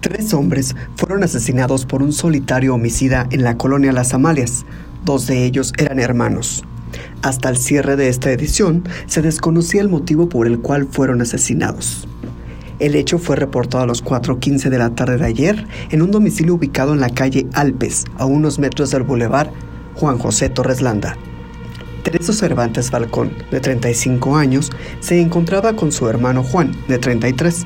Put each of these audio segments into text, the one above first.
Tres hombres fueron asesinados por un solitario homicida en la colonia Las Amalias. Dos de ellos eran hermanos. Hasta el cierre de esta edición, se desconocía el motivo por el cual fueron asesinados. El hecho fue reportado a las 4.15 de la tarde de ayer en un domicilio ubicado en la calle Alpes, a unos metros del bulevar Juan José Torres Landa. Teresa Cervantes Falcón, de 35 años, se encontraba con su hermano Juan, de 33.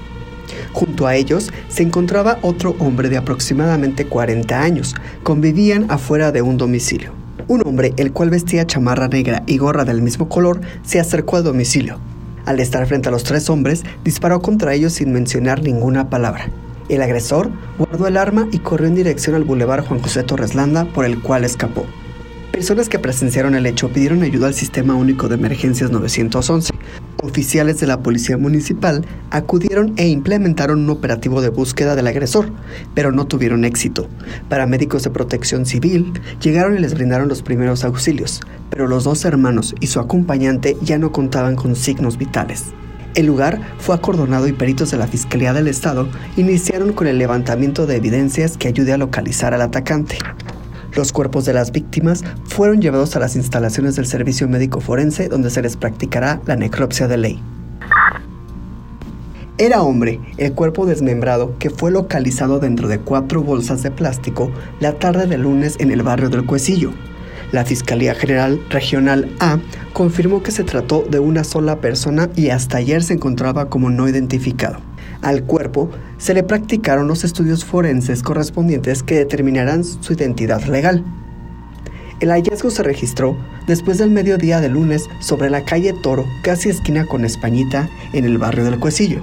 Junto a ellos se encontraba otro hombre de aproximadamente 40 años. Convivían afuera de un domicilio. Un hombre, el cual vestía chamarra negra y gorra del mismo color, se acercó al domicilio. Al estar frente a los tres hombres, disparó contra ellos sin mencionar ninguna palabra. El agresor guardó el arma y corrió en dirección al bulevar Juan José Torres Landa, por el cual escapó. Personas que presenciaron el hecho pidieron ayuda al Sistema Único de Emergencias 911. Oficiales de la Policía Municipal acudieron e implementaron un operativo de búsqueda del agresor, pero no tuvieron éxito. Paramédicos de protección civil llegaron y les brindaron los primeros auxilios, pero los dos hermanos y su acompañante ya no contaban con signos vitales. El lugar fue acordonado y peritos de la Fiscalía del Estado iniciaron con el levantamiento de evidencias que ayude a localizar al atacante. Los cuerpos de las víctimas fueron llevados a las instalaciones del Servicio Médico Forense donde se les practicará la necropsia de ley. Era hombre, el cuerpo desmembrado que fue localizado dentro de cuatro bolsas de plástico la tarde del lunes en el barrio del Cuecillo. La Fiscalía General Regional A confirmó que se trató de una sola persona y hasta ayer se encontraba como no identificado. Al cuerpo se le practicaron los estudios forenses correspondientes que determinarán su identidad legal. El hallazgo se registró después del mediodía de lunes sobre la calle Toro, casi esquina con Españita, en el barrio del Cuecillo.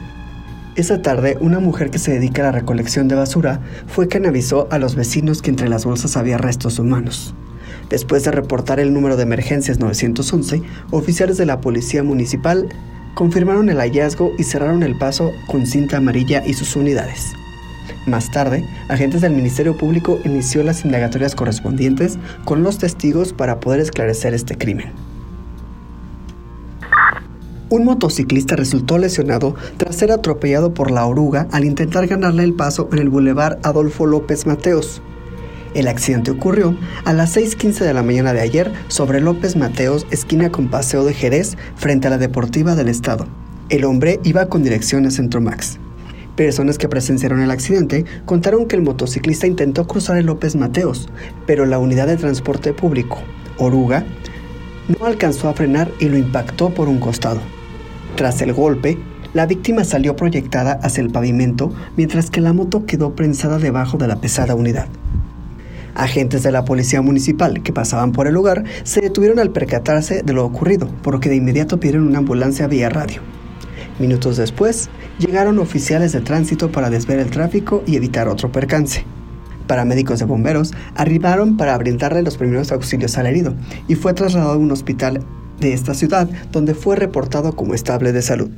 Esa tarde, una mujer que se dedica a la recolección de basura fue quien avisó a los vecinos que entre las bolsas había restos humanos. Después de reportar el número de emergencias 911, oficiales de la Policía Municipal confirmaron el hallazgo y cerraron el paso con cinta amarilla y sus unidades. Más tarde, agentes del Ministerio Público inició las indagatorias correspondientes con los testigos para poder esclarecer este crimen. Un motociclista resultó lesionado tras ser atropellado por la oruga al intentar ganarle el paso en el bulevar Adolfo López Mateos. El accidente ocurrió a las 6.15 de la mañana de ayer sobre López Mateos, esquina con Paseo de Jerez, frente a la Deportiva del Estado. El hombre iba con dirección a Centro Max. Personas que presenciaron el accidente contaron que el motociclista intentó cruzar el López Mateos, pero la unidad de transporte público, Oruga, no alcanzó a frenar y lo impactó por un costado. Tras el golpe, la víctima salió proyectada hacia el pavimento mientras que la moto quedó prensada debajo de la pesada unidad. Agentes de la policía municipal que pasaban por el lugar se detuvieron al percatarse de lo ocurrido, por lo que de inmediato pidieron una ambulancia vía radio. Minutos después, llegaron oficiales de tránsito para desviar el tráfico y evitar otro percance. Paramédicos de bomberos arribaron para brindarle los primeros auxilios al herido y fue trasladado a un hospital de esta ciudad donde fue reportado como estable de salud.